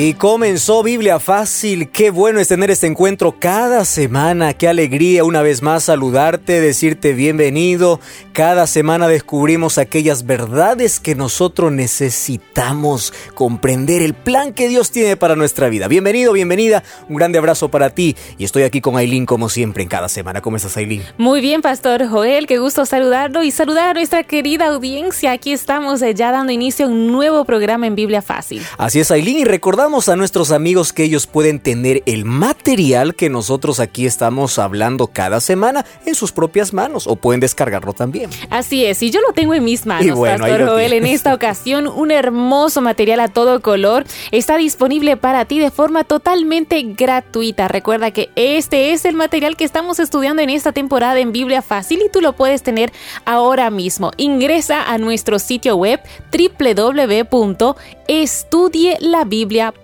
Y comenzó Biblia Fácil. Qué bueno es tener este encuentro cada semana. Qué alegría una vez más saludarte, decirte bienvenido. Cada semana descubrimos aquellas verdades que nosotros necesitamos comprender el plan que Dios tiene para nuestra vida. Bienvenido, bienvenida. Un grande abrazo para ti. Y estoy aquí con Aileen como siempre en cada semana. ¿Cómo estás, Aileen? Muy bien, Pastor Joel. Qué gusto saludarlo y saludar a nuestra querida audiencia. Aquí estamos eh, ya dando inicio a un nuevo programa en Biblia Fácil. Así es, Aileen. Y recordamos a nuestros amigos que ellos pueden tener el material que nosotros aquí estamos hablando cada semana en sus propias manos o pueden descargarlo también. Así es, y yo lo tengo en mis manos, Pastor Joel. En esta ocasión, un hermoso material a todo color está disponible para ti de forma totalmente gratuita. Recuerda que este es el material que estamos estudiando en esta temporada en Biblia Fácil y tú lo puedes tener ahora mismo. Ingresa a nuestro sitio web www.estudielabiblia.com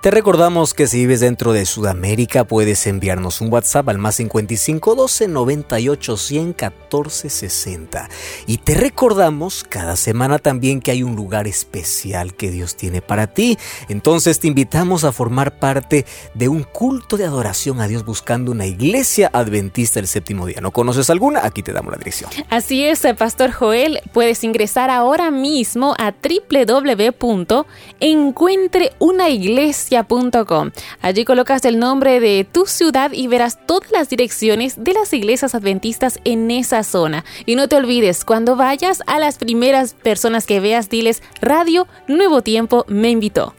te recordamos que si vives dentro de Sudamérica puedes enviarnos un WhatsApp al más 55 12 98 100 14 60. Y te recordamos cada semana también que hay un lugar especial que Dios tiene para ti. Entonces te invitamos a formar parte de un culto de adoración a Dios buscando una iglesia adventista del séptimo día. ¿No conoces alguna? Aquí te damos la dirección. Así es, Pastor Joel. Puedes ingresar ahora mismo a www.encuentre unaiglesia.com. Allí colocas el nombre de tu ciudad y verás todas las direcciones de las iglesias adventistas en esa zona. Y no te olvides, cuando vayas a las primeras personas que veas, diles Radio Nuevo Tiempo me invitó.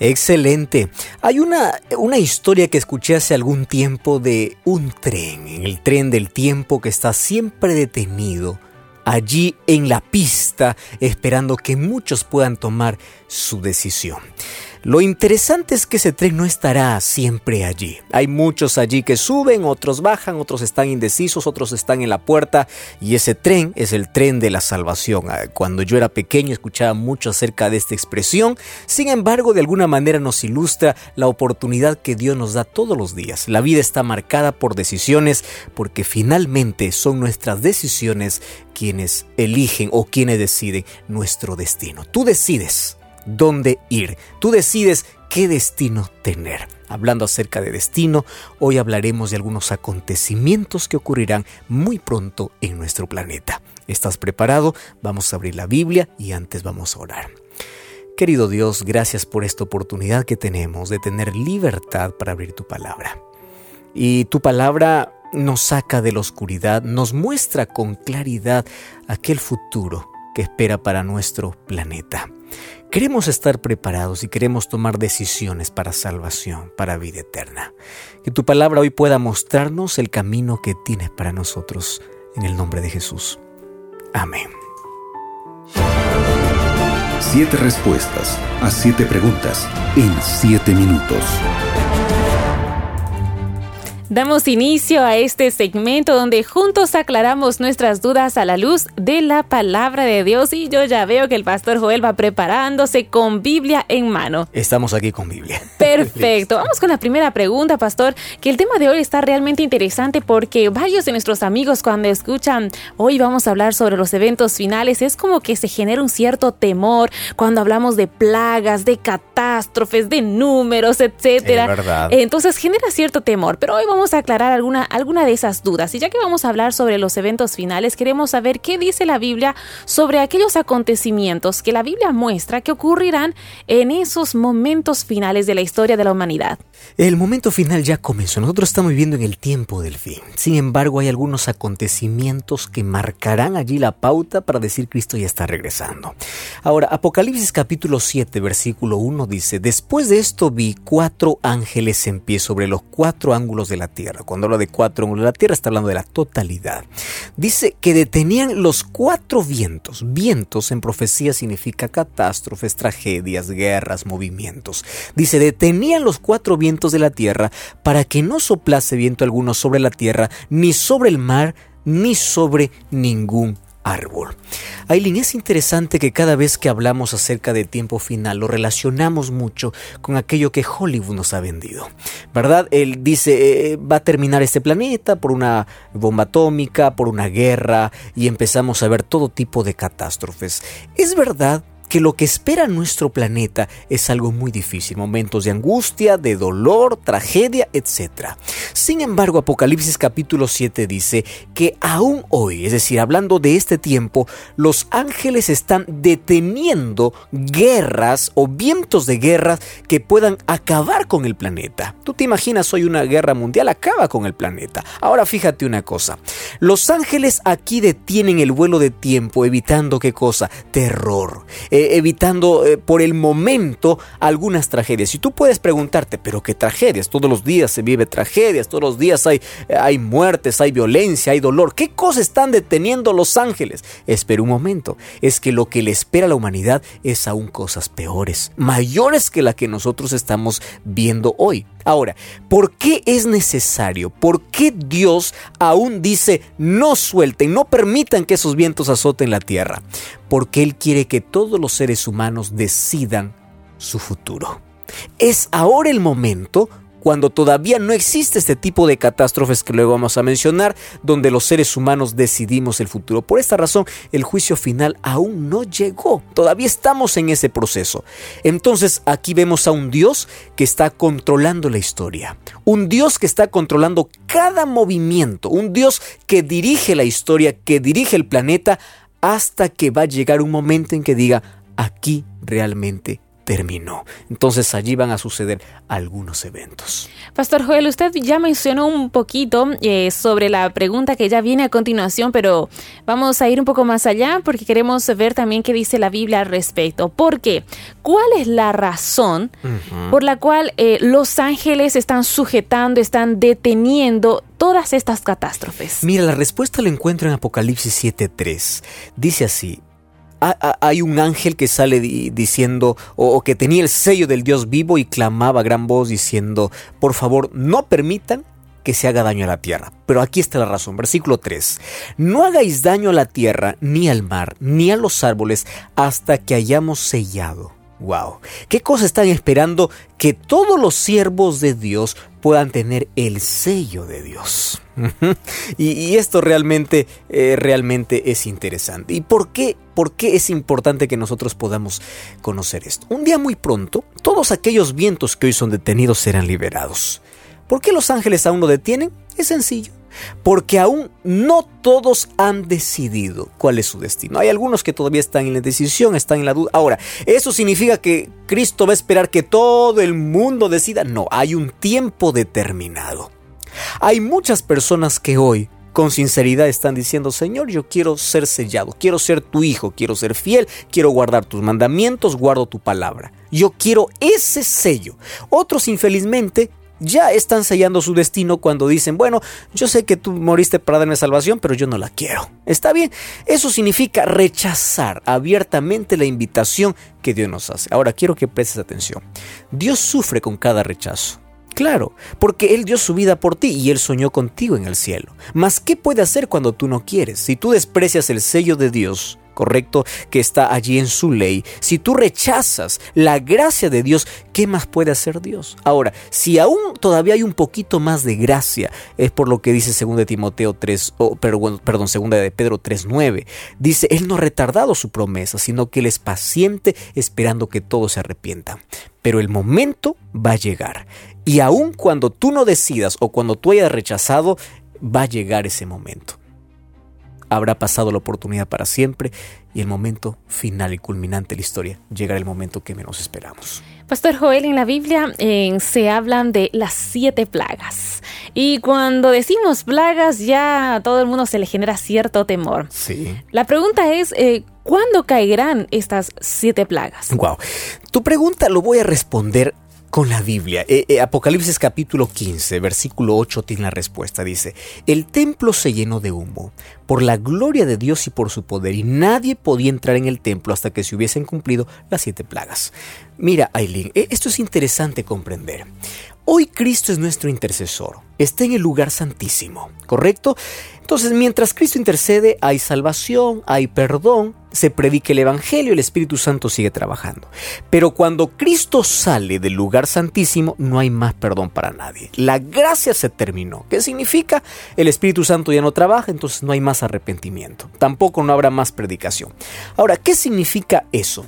Excelente. Hay una, una historia que escuché hace algún tiempo de un tren, el tren del tiempo que está siempre detenido allí en la pista esperando que muchos puedan tomar su decisión. Lo interesante es que ese tren no estará siempre allí. Hay muchos allí que suben, otros bajan, otros están indecisos, otros están en la puerta y ese tren es el tren de la salvación. Ah, cuando yo era pequeño escuchaba mucho acerca de esta expresión, sin embargo de alguna manera nos ilustra la oportunidad que Dios nos da todos los días. La vida está marcada por decisiones porque finalmente son nuestras decisiones quienes eligen o quienes deciden nuestro destino. Tú decides dónde ir. Tú decides qué destino tener. Hablando acerca de destino, hoy hablaremos de algunos acontecimientos que ocurrirán muy pronto en nuestro planeta. ¿Estás preparado? Vamos a abrir la Biblia y antes vamos a orar. Querido Dios, gracias por esta oportunidad que tenemos de tener libertad para abrir tu palabra. Y tu palabra nos saca de la oscuridad, nos muestra con claridad aquel futuro que espera para nuestro planeta. Queremos estar preparados y queremos tomar decisiones para salvación, para vida eterna. Que tu palabra hoy pueda mostrarnos el camino que tienes para nosotros. En el nombre de Jesús. Amén. Siete respuestas a siete preguntas en siete minutos. Damos inicio a este segmento donde juntos aclaramos nuestras dudas a la luz de la palabra de Dios y yo ya veo que el pastor Joel va preparándose con Biblia en mano. Estamos aquí con Biblia. Perfecto. Vamos con la primera pregunta, pastor, que el tema de hoy está realmente interesante porque varios de nuestros amigos cuando escuchan hoy vamos a hablar sobre los eventos finales es como que se genera un cierto temor cuando hablamos de plagas, de catástrofes, de números, etcétera. verdad. Entonces genera cierto temor, pero hoy vamos a aclarar alguna, alguna de esas dudas. Y ya que vamos a hablar sobre los eventos finales, queremos saber qué dice la Biblia sobre aquellos acontecimientos que la Biblia muestra que ocurrirán en esos momentos finales de la historia de la humanidad. El momento final ya comenzó. Nosotros estamos viviendo en el tiempo del fin. Sin embargo, hay algunos acontecimientos que marcarán allí la pauta para decir Cristo ya está regresando. Ahora, Apocalipsis capítulo 7, versículo 1 dice, Después de esto vi cuatro ángeles en pie sobre los cuatro ángulos de la tierra. Cuando habla de cuatro ángulos de la tierra, está hablando de la totalidad. Dice que detenían los cuatro vientos. Vientos en profecía significa catástrofes, tragedias, guerras, movimientos. Dice, detenían los cuatro vientos de la tierra, para que no soplase viento alguno sobre la tierra, ni sobre el mar, ni sobre ningún árbol. Aileen, es interesante que cada vez que hablamos acerca de tiempo final lo relacionamos mucho con aquello que Hollywood nos ha vendido. ¿Verdad? Él dice, eh, va a terminar este planeta por una bomba atómica, por una guerra, y empezamos a ver todo tipo de catástrofes. Es verdad que lo que espera nuestro planeta es algo muy difícil, momentos de angustia, de dolor, tragedia, etc. Sin embargo, Apocalipsis capítulo 7 dice que aún hoy, es decir, hablando de este tiempo, los ángeles están deteniendo guerras o vientos de guerras que puedan acabar con el planeta. Tú te imaginas hoy una guerra mundial acaba con el planeta. Ahora fíjate una cosa, los ángeles aquí detienen el vuelo de tiempo evitando qué cosa? Terror. Eh, evitando eh, por el momento algunas tragedias. Y tú puedes preguntarte, pero qué tragedias, todos los días se vive tragedias, todos los días hay, hay muertes, hay violencia, hay dolor. ¿Qué cosas están deteniendo los ángeles? Espera un momento, es que lo que le espera a la humanidad es aún cosas peores, mayores que la que nosotros estamos viendo hoy. Ahora, ¿por qué es necesario? ¿Por qué Dios aún dice no suelten, no permitan que esos vientos azoten la tierra? Porque Él quiere que todos los seres humanos decidan su futuro. Es ahora el momento cuando todavía no existe este tipo de catástrofes que luego vamos a mencionar, donde los seres humanos decidimos el futuro. Por esta razón, el juicio final aún no llegó, todavía estamos en ese proceso. Entonces aquí vemos a un Dios que está controlando la historia, un Dios que está controlando cada movimiento, un Dios que dirige la historia, que dirige el planeta, hasta que va a llegar un momento en que diga, aquí realmente terminó. Entonces allí van a suceder algunos eventos. Pastor Joel, usted ya mencionó un poquito eh, sobre la pregunta que ya viene a continuación, pero vamos a ir un poco más allá porque queremos ver también qué dice la Biblia al respecto. ¿Por qué? ¿Cuál es la razón por la cual eh, los ángeles están sujetando, están deteniendo todas estas catástrofes? Mira, la respuesta la encuentro en Apocalipsis 7.3. Dice así, hay un ángel que sale diciendo, o, que tenía el sello del Dios vivo y clamaba a gran voz diciendo, por favor, no permitan que se haga daño a la tierra. Pero aquí está la razón, versículo 3. No hagáis daño a la tierra, ni al mar, ni a los árboles, hasta que hayamos sellado. Wow. ¿Qué cosa están esperando que todos los siervos de Dios puedan tener el sello de Dios? y, esto realmente, eh, realmente es interesante. ¿Y por qué, por qué es importante que nosotros podamos conocer esto? Un día muy pronto, todos aquellos vientos que hoy son detenidos serán liberados. ¿Por qué los ángeles aún no detienen? Es sencillo porque aún no todos han decidido cuál es su destino. Hay algunos que todavía están en la decisión, están en la duda. Ahora, ¿eso significa que Cristo va a esperar que todo el mundo decida? No, hay un tiempo determinado. Hay muchas personas que hoy con sinceridad están diciendo, Señor, yo quiero ser sellado, quiero ser tu hijo, quiero ser fiel, quiero guardar tus mandamientos, guardo tu palabra. Yo quiero ese sello. Otros infelizmente ya están sellando su destino cuando dicen, bueno, yo sé que tú moriste para darme salvación, pero yo no la quiero. Está bien, eso significa rechazar abiertamente la invitación que Dios nos hace. Ahora quiero que prestes atención. Dios sufre con cada rechazo. Claro, porque Él dio su vida por ti y Él soñó contigo en el cielo. Mas, ¿qué puede hacer cuando tú no quieres? Si tú desprecias el sello de Dios, correcto, que está allí en su ley, si tú rechazas la gracia de Dios, ¿qué más puede hacer Dios? Ahora, si aún todavía hay un poquito más de gracia, es por lo que dice 2 de Timoteo 3, o perdón, 2 de Pedro 3.9, dice, Él no ha retardado su promesa, sino que Él es paciente esperando que todos se arrepientan. Pero el momento va a llegar y aun cuando tú no decidas o cuando tú hayas rechazado, va a llegar ese momento. Habrá pasado la oportunidad para siempre y el momento final y culminante de la historia llegará el momento que menos esperamos. Pastor Joel, en la Biblia eh, se hablan de las siete plagas. Y cuando decimos plagas, ya a todo el mundo se le genera cierto temor. Sí. La pregunta es, eh, ¿cuándo caerán estas siete plagas? Wow. Tu pregunta lo voy a responder con la Biblia. Eh, eh, Apocalipsis capítulo 15, versículo 8 tiene la respuesta. Dice, el templo se llenó de humo por la gloria de Dios y por su poder, y nadie podía entrar en el templo hasta que se hubiesen cumplido las siete plagas. Mira, Aileen, eh, esto es interesante comprender. Hoy Cristo es nuestro intercesor, está en el lugar santísimo, ¿correcto? Entonces, mientras Cristo intercede, hay salvación, hay perdón, se predica el Evangelio, el Espíritu Santo sigue trabajando. Pero cuando Cristo sale del lugar santísimo, no hay más perdón para nadie. La gracia se terminó. ¿Qué significa? El Espíritu Santo ya no trabaja, entonces no hay más arrepentimiento. Tampoco no habrá más predicación. Ahora, ¿qué significa eso?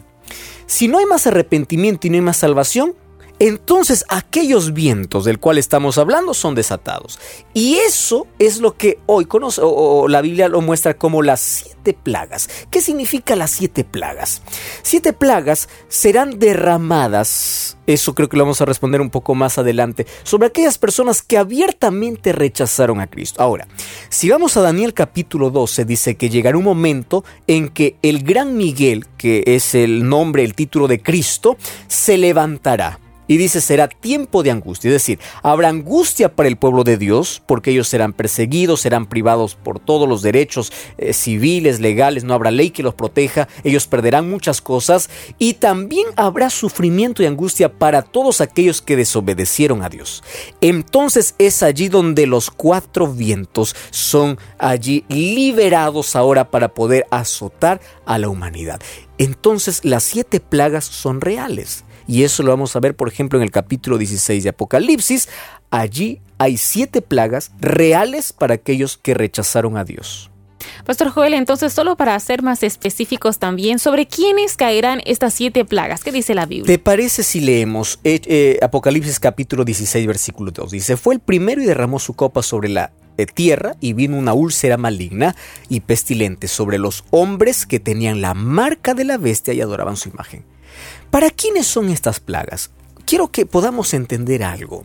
Si no hay más arrepentimiento y no hay más salvación, entonces aquellos vientos del cual estamos hablando son desatados. Y eso es lo que hoy conoce, o, la Biblia lo muestra como las siete plagas. ¿Qué significa las siete plagas? Siete plagas serán derramadas, eso creo que lo vamos a responder un poco más adelante, sobre aquellas personas que abiertamente rechazaron a Cristo. Ahora, si vamos a Daniel capítulo 12, dice que llegará un momento en que el gran Miguel, que es el nombre, el título de Cristo, se levantará y dice, será tiempo de angustia, es decir, habrá angustia para el pueblo de Dios, porque ellos serán perseguidos, serán privados por todos los derechos eh, civiles, legales, no habrá ley que los proteja, ellos perderán muchas cosas, y también habrá sufrimiento y angustia para todos aquellos que desobedecieron a Dios. Entonces es allí donde los cuatro vientos son allí liberados ahora para poder azotar a la humanidad. Entonces las siete plagas son reales. Y eso lo vamos a ver, por ejemplo, en el capítulo 16 de Apocalipsis. Allí hay siete plagas reales para aquellos que rechazaron a Dios. Pastor Joel, entonces solo para ser más específicos también, ¿sobre quiénes caerán estas siete plagas? ¿Qué dice la Biblia? ¿Te parece si leemos eh, eh, Apocalipsis capítulo 16, versículo 2? Dice, fue el primero y derramó su copa sobre la eh, tierra y vino una úlcera maligna y pestilente sobre los hombres que tenían la marca de la bestia y adoraban su imagen. ¿Para quiénes son estas plagas? Quiero que podamos entender algo.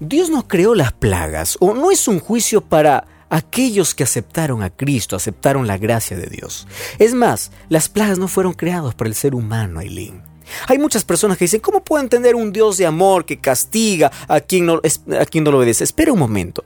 Dios no creó las plagas o no es un juicio para aquellos que aceptaron a Cristo, aceptaron la gracia de Dios. Es más, las plagas no fueron creadas por el ser humano, Aileen. Hay muchas personas que dicen, ¿cómo puedo entender un Dios de amor que castiga a quien no, a quien no lo obedece? Espera un momento.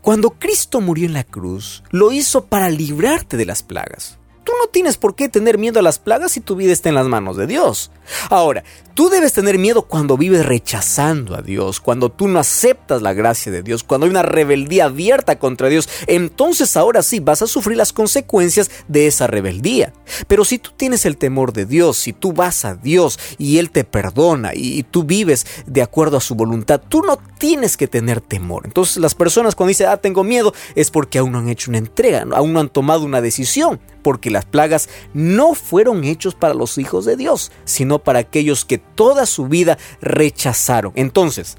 Cuando Cristo murió en la cruz, lo hizo para librarte de las plagas. Tú no tienes por qué tener miedo a las plagas si tu vida está en las manos de Dios. Ahora, tú debes tener miedo cuando vives rechazando a Dios, cuando tú no aceptas la gracia de Dios, cuando hay una rebeldía abierta contra Dios. Entonces ahora sí vas a sufrir las consecuencias de esa rebeldía. Pero si tú tienes el temor de Dios, si tú vas a Dios y Él te perdona y, tú vives de acuerdo a su voluntad, tú no tienes que tener temor. Entonces las personas cuando dicen, ah, tengo miedo, es porque aún no han hecho una entrega, aún no han tomado una decisión porque las plagas no fueron hechos para los hijos de Dios, sino para aquellos que toda su vida rechazaron. Entonces,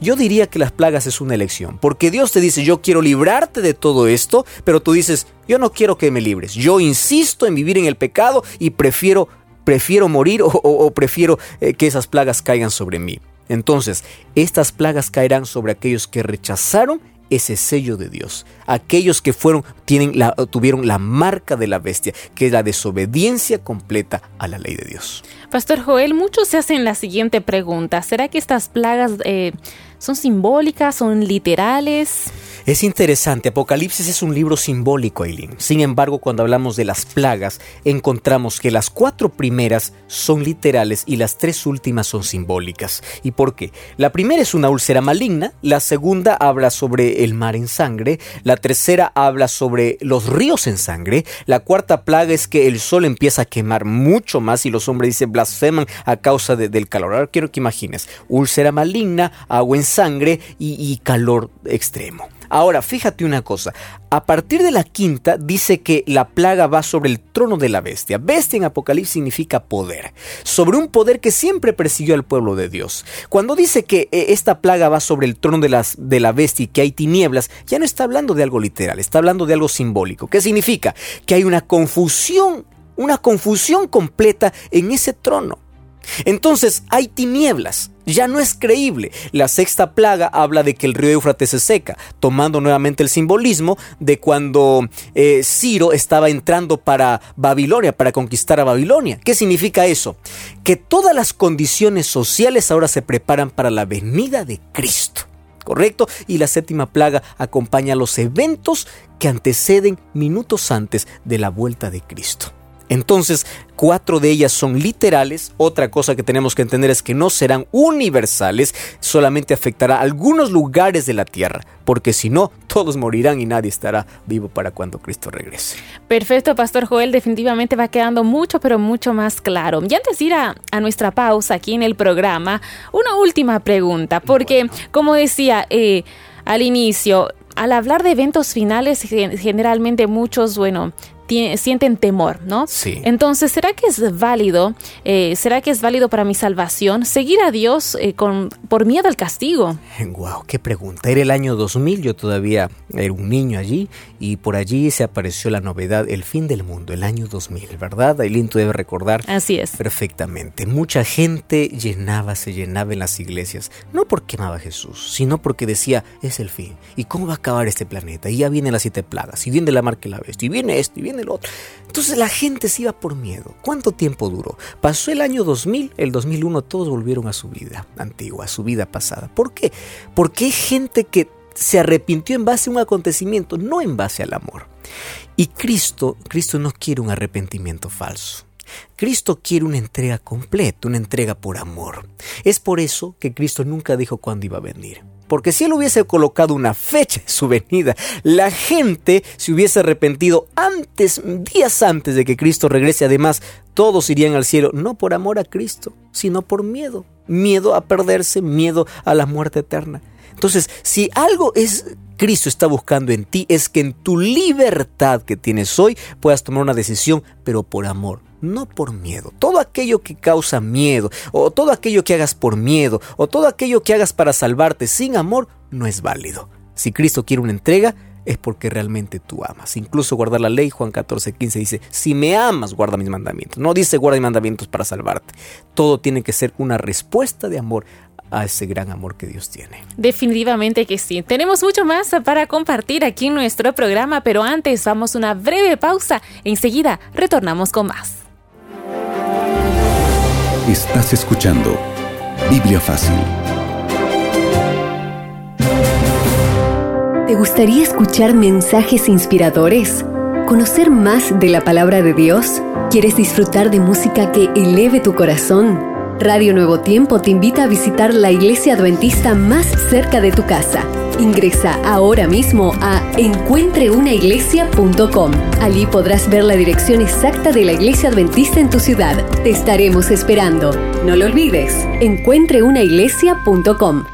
yo diría que las plagas es una elección, porque Dios te dice, yo quiero librarte de todo esto, pero tú dices, yo no quiero que me libres, yo insisto en vivir en el pecado y prefiero, prefiero morir o, prefiero eh, que esas plagas caigan sobre mí. Entonces, estas plagas caerán sobre aquellos que rechazaron ese sello de Dios. Aquellos que fueron, tienen la, tuvieron la marca de la bestia, que es la desobediencia completa a la ley de Dios. Pastor Joel, muchos se hacen la siguiente pregunta. ¿Será que estas plagas eh, son simbólicas, son literales? Es interesante, Apocalipsis es un libro simbólico, Eileen. Sin embargo, cuando hablamos de las plagas, encontramos que las cuatro primeras son literales y las tres últimas son simbólicas. ¿Y por qué? La primera es una úlcera maligna, la segunda habla sobre el mar en sangre, la tercera habla sobre los ríos en sangre, la cuarta plaga es que el sol empieza a quemar mucho más y los hombres dicen blasfeman a causa del calor. Ahora quiero que imagines, úlcera maligna, agua en sangre y calor extremo. Ahora, fíjate una cosa, a partir de la quinta dice que la plaga va sobre el trono de la bestia. Bestia en Apocalipsis significa poder, sobre un poder que siempre persiguió al pueblo de Dios. Cuando dice que eh, esta plaga va sobre el trono de, las, de la bestia y que hay tinieblas, ya no está hablando de algo literal, está hablando de algo simbólico. ¿Qué significa? Que hay una confusión, una confusión completa en ese trono. Entonces hay tinieblas, ya no es creíble. La sexta plaga habla de que el río Éufrates se seca, tomando nuevamente el simbolismo de cuando eh, Ciro estaba entrando para Babilonia, para conquistar a Babilonia. ¿Qué significa eso? Que todas las condiciones sociales ahora se preparan para la venida de Cristo. ¿Correcto? Y la séptima plaga acompaña los eventos que anteceden minutos antes de la vuelta de Cristo. Entonces, cuatro de ellas son literales. Otra cosa que tenemos que entender es que no serán universales, solamente afectará a algunos lugares de la tierra, porque si no, todos morirán y nadie estará vivo para cuando Cristo regrese. Perfecto, Pastor Joel, definitivamente va quedando mucho, pero mucho más claro. Y antes de ir a, nuestra pausa aquí en el programa, una última pregunta, porque como decía eh, al inicio, al hablar de eventos finales, generalmente muchos, bueno, sienten temor, ¿no? Sí. Entonces, ¿será que es válido, eh, será que es válido para mi salvación seguir a Dios eh, con, por miedo al castigo? Wow, qué pregunta. Era el año 2000, yo todavía era un niño allí y por allí se apareció la novedad, el fin del mundo, el año 2000, ¿verdad? Ailín, tú debes recordar. Así es. Perfectamente. Mucha gente llenaba, se llenaba en las iglesias, no porque amaba a Jesús, sino porque decía, es el fin. ¿Y cómo va a acabar este planeta? Y ya vienen las siete plagas, y viene la marca la bestia, y viene esto, y viene el otro. Entonces la gente se iba por miedo. ¿Cuánto tiempo duró? Pasó el año 2000, el 2001 todos volvieron a su vida antigua, a su vida pasada. ¿Por qué? Porque hay gente que se arrepintió en base a un acontecimiento, no en base al amor. Y Cristo, Cristo no quiere un arrepentimiento falso. Cristo quiere una entrega completa, una entrega por amor. Es por eso que Cristo nunca dijo cuándo iba a venir. Porque si él hubiese colocado una fecha de su venida, la gente se hubiese arrepentido antes, días antes de que Cristo regrese. Además, todos irían al cielo, no por amor a Cristo, sino por miedo. Miedo a perderse, miedo a la muerte eterna. Entonces, si algo es Cristo está buscando en ti, es que en tu libertad que tienes hoy puedas tomar una decisión, pero por amor no por miedo. Todo aquello que causa miedo, o todo aquello que hagas por miedo, o todo aquello que hagas para salvarte sin amor, no es válido. Si Cristo quiere una entrega, es porque realmente tú amas. Incluso guardar la ley, Juan 14, 15 dice, si me amas, guarda mis mandamientos. No dice guarda mis mandamientos para salvarte. Todo tiene que ser una respuesta de amor a ese gran amor que Dios tiene. Definitivamente que sí. Tenemos mucho más para compartir aquí en nuestro programa, pero antes vamos a una breve pausa. Enseguida retornamos con más. Estás escuchando Biblia Fácil. ¿Te gustaría escuchar mensajes inspiradores? ¿Conocer más de la palabra de Dios? ¿Quieres disfrutar de música que eleve tu corazón? Radio Nuevo Tiempo te invita a visitar la iglesia adventista más cerca de tu casa Ingresa ahora mismo a encuentreunaiglesia.com. Allí podrás ver la dirección exacta de la iglesia adventista en tu ciudad. Te estaremos esperando. No lo olvides, encuentreunaiglesia.com.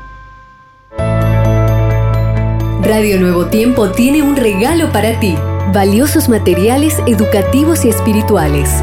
Radio Nuevo Tiempo tiene un regalo para ti. Valiosos materiales educativos y espirituales,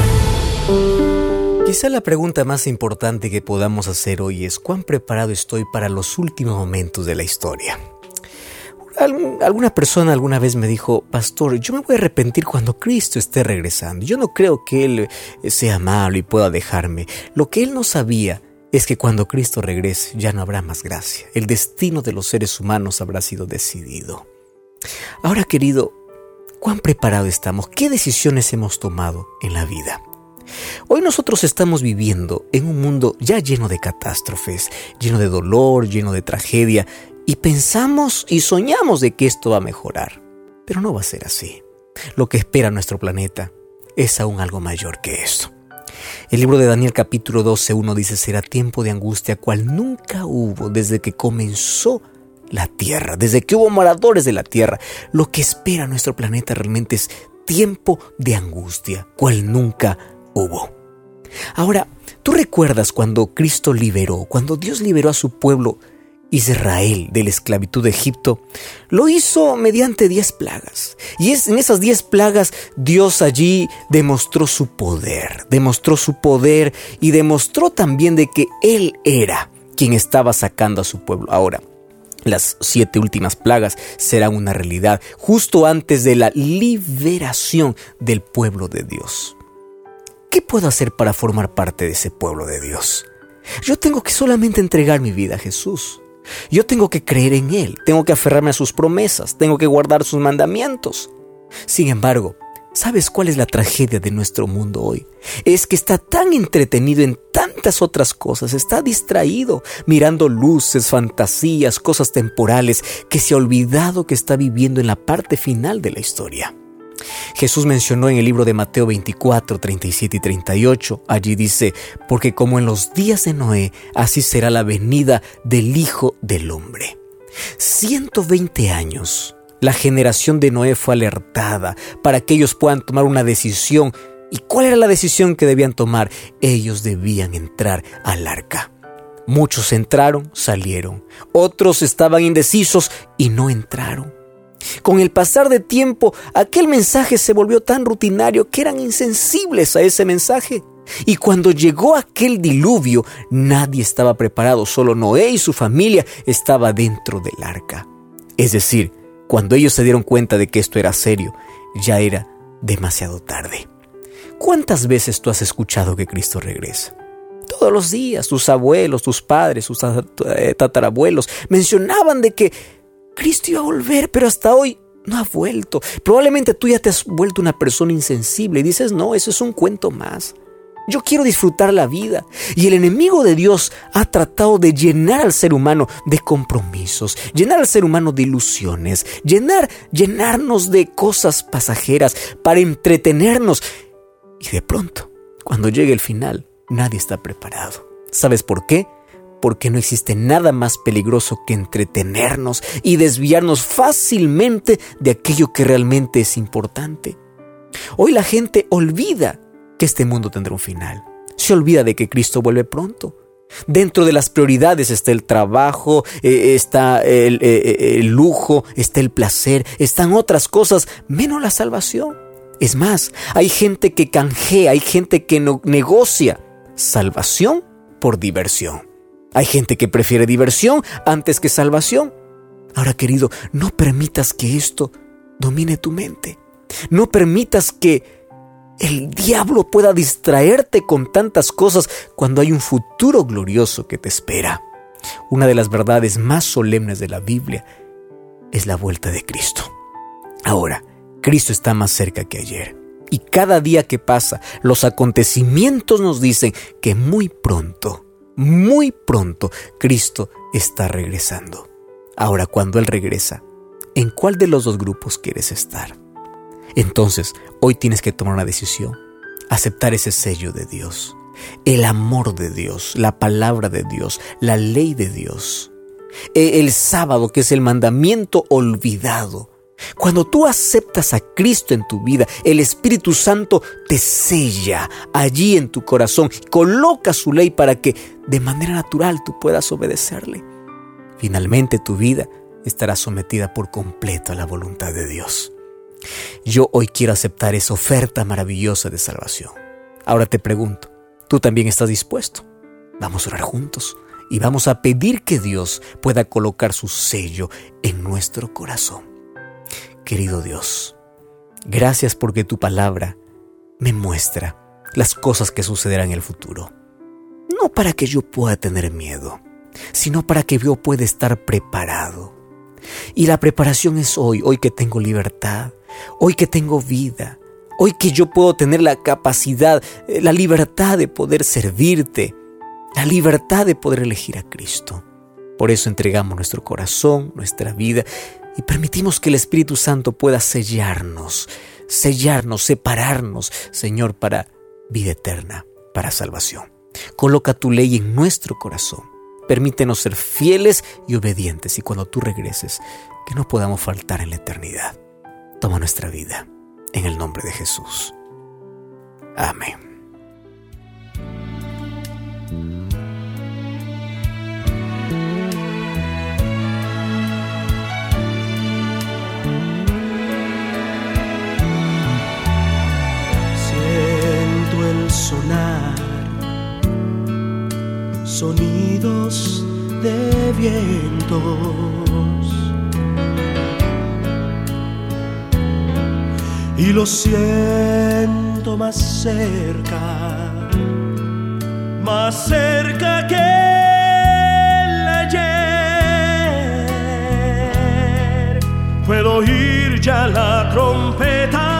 Quizá la pregunta más importante que podamos hacer hoy es cuán preparado estoy para los últimos momentos de la historia alguna persona alguna vez me dijo, pastor, yo me voy a arrepentir cuando Cristo esté regresando. Yo no creo que Él eh, sea malo y pueda dejarme. Lo que Él no sabía es que cuando Cristo regrese ya no habrá más gracia. El destino de los seres humanos habrá sido decidido. Ahora, querido, ¿cuán preparado estamos? ¿Qué decisiones hemos tomado en la vida? Hoy nosotros estamos viviendo en un mundo ya lleno de catástrofes, lleno de dolor, lleno de tragedia, y pensamos y soñamos de que esto va a mejorar. Pero no va a ser así. Lo que espera nuestro planeta es aún algo mayor que eso. El libro de Daniel capítulo 12, 1 dice, será tiempo de angustia cual nunca hubo desde que comenzó la tierra, desde que hubo moradores de la tierra. Lo que espera nuestro planeta realmente es tiempo de angustia cual nunca hubo. Ahora, ¿tú recuerdas cuando Cristo liberó, cuando Dios liberó a su pueblo Israel de la esclavitud de Egipto, lo hizo mediante diez plagas. Y es en esas diez plagas Dios allí demostró su poder, demostró su poder y demostró también de que Él era quien estaba sacando a su pueblo. Ahora, las siete últimas plagas serán una realidad justo antes de la liberación del pueblo de Dios. ¿Qué puedo hacer para formar parte de ese pueblo de Dios? Yo tengo que solamente entregar mi vida a Jesús. Yo tengo que creer en Él, tengo que aferrarme a sus promesas, tengo que guardar sus mandamientos. Sin embargo, ¿sabes cuál es la tragedia de nuestro mundo hoy? Es que está tan entretenido en tantas otras cosas, está distraído mirando luces, fantasías, cosas temporales, que se ha olvidado que está viviendo en la parte final de la historia. Jesús mencionó en el libro de Mateo 24, 37 y 38, allí dice, porque como en los días de Noé, así será la venida del Hijo del Hombre. 120 años. La generación de Noé fue alertada para que ellos puedan tomar una decisión. ¿Y cuál era la decisión que debían tomar? Ellos debían entrar al arca. Muchos entraron, salieron. Otros estaban indecisos y no entraron. Con el pasar de tiempo, aquel mensaje se volvió tan rutinario que eran insensibles a ese mensaje. Y cuando llegó aquel diluvio, nadie estaba preparado, solo Noé y su familia estaba dentro del arca. Es decir, cuando ellos se dieron cuenta de que esto era serio, ya era demasiado tarde. ¿Cuántas veces tú has escuchado que Cristo regresa? Todos los días, tus abuelos, tus padres, tus eh, tatarabuelos mencionaban de que Cristo iba a volver, pero hasta hoy no ha vuelto. Probablemente tú ya te has vuelto una persona insensible y dices, no, eso es un cuento más. Yo quiero disfrutar la vida. Y el enemigo de Dios ha tratado de llenar al ser humano de compromisos, llenar al ser humano de ilusiones, llenar, llenarnos de cosas pasajeras para entretenernos. Y de pronto, cuando llegue el final, nadie está preparado. ¿Sabes por qué? Porque no existe nada más peligroso que entretenernos y desviarnos fácilmente de aquello que realmente es importante. Hoy la gente olvida que este mundo tendrá un final. Se olvida de que Cristo vuelve pronto. Dentro de las prioridades está el trabajo, eh, está el, eh, eh, el lujo, está el placer, están otras cosas, menos la salvación. Es más, hay gente que canjea, hay gente que no negocia salvación por diversión. Hay gente que prefiere diversión antes que salvación. Ahora, querido, no permitas que esto domine tu mente. No permitas que el diablo pueda distraerte con tantas cosas cuando hay un futuro glorioso que te espera. Una de las verdades más solemnes de la Biblia es la vuelta de Cristo. Ahora, Cristo está más cerca que ayer. Y cada día que pasa, los acontecimientos nos dicen que muy pronto muy pronto Cristo está regresando. Ahora, cuando Él regresa, ¿en cuál de los dos grupos quieres estar? Entonces, hoy tienes que tomar una decisión, aceptar ese sello de Dios, el amor de Dios, la palabra de Dios, la ley de Dios, e, el sábado que es el mandamiento olvidado, cuando tú aceptas a Cristo en tu vida, el Espíritu Santo te sella allí en tu corazón, coloca su ley para que de manera natural tú puedas obedecerle. Finalmente tu vida estará sometida por completo a la voluntad de Dios. Yo hoy quiero aceptar esa oferta maravillosa de salvación. Ahora te pregunto, ¿tú también estás dispuesto? Vamos a orar juntos y vamos a pedir que Dios pueda colocar su sello en nuestro corazón. Querido Dios, gracias porque tu palabra me muestra las cosas que sucederán en el futuro. No para que yo pueda tener miedo, sino para que yo pueda estar preparado. Y la preparación es hoy, hoy que tengo libertad, hoy que tengo vida, hoy que yo puedo tener la capacidad, eh, la libertad de poder servirte, la libertad de poder elegir a Cristo. Por eso entregamos nuestro corazón, nuestra vida y permitimos que el Espíritu Santo pueda sellarnos, sellarnos, separarnos, Señor, para vida eterna, para salvación. Coloca tu ley en nuestro corazón. Permítenos ser fieles y obedientes y cuando tú regreses, que no podamos faltar en la eternidad. Toma nuestra vida en el nombre de Jesús. Amén. sonar sonidos de vientos y lo siento más cerca, más cerca que el ayer. Puedo oír ya la trompeta.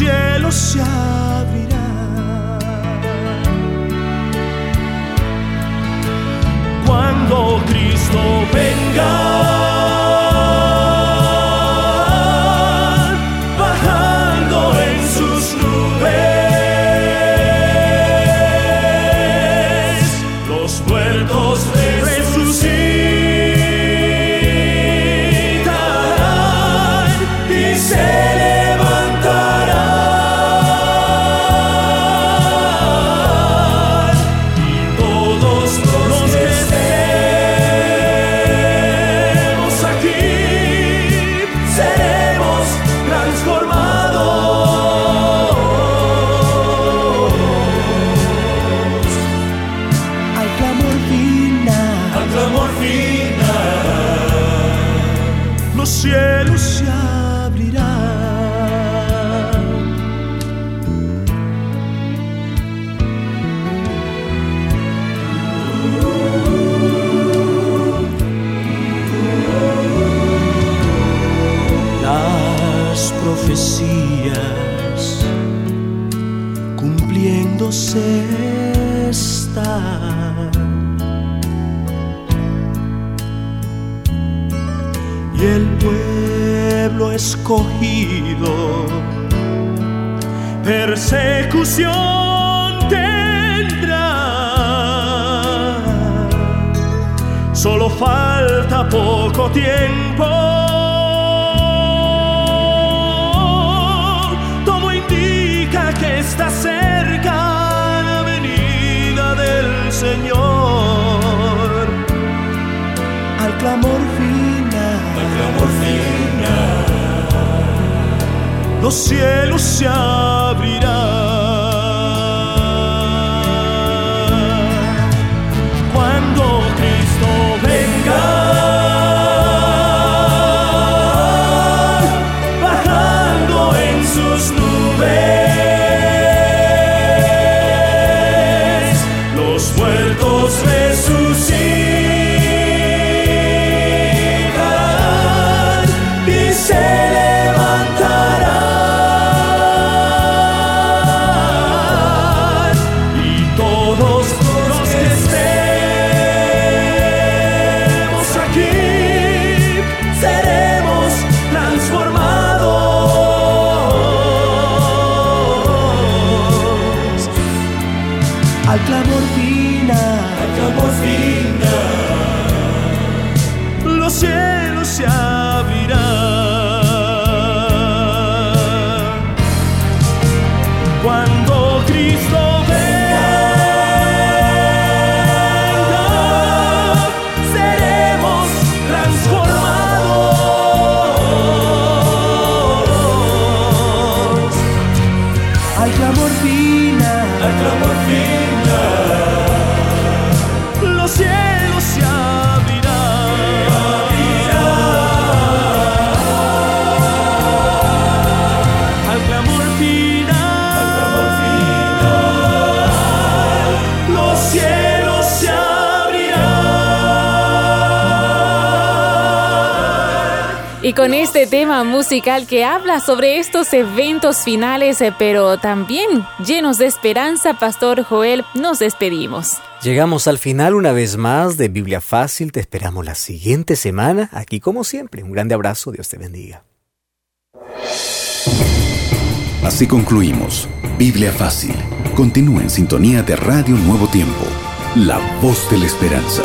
Cielos se abrirán. Cuando Cristo venga. Escogido, persecución tendrá. Solo falta poco tiempo. Todo indica que está cerca la venida del Señor. Al clamor final. Al clamor final los cielos se abrirán. morfina, la morfina. Los cielos se Y con este tema musical que habla sobre estos eventos finales, eh, pero también llenos de esperanza, Pastor Joel, nos despedimos. Llegamos al final una vez más de Biblia Fácil. Te esperamos la siguiente semana, aquí como siempre. Un grande abrazo, Dios te bendiga. Así concluimos. Biblia Fácil. Continúa en sintonía de Radio Nuevo Tiempo, la voz de la esperanza.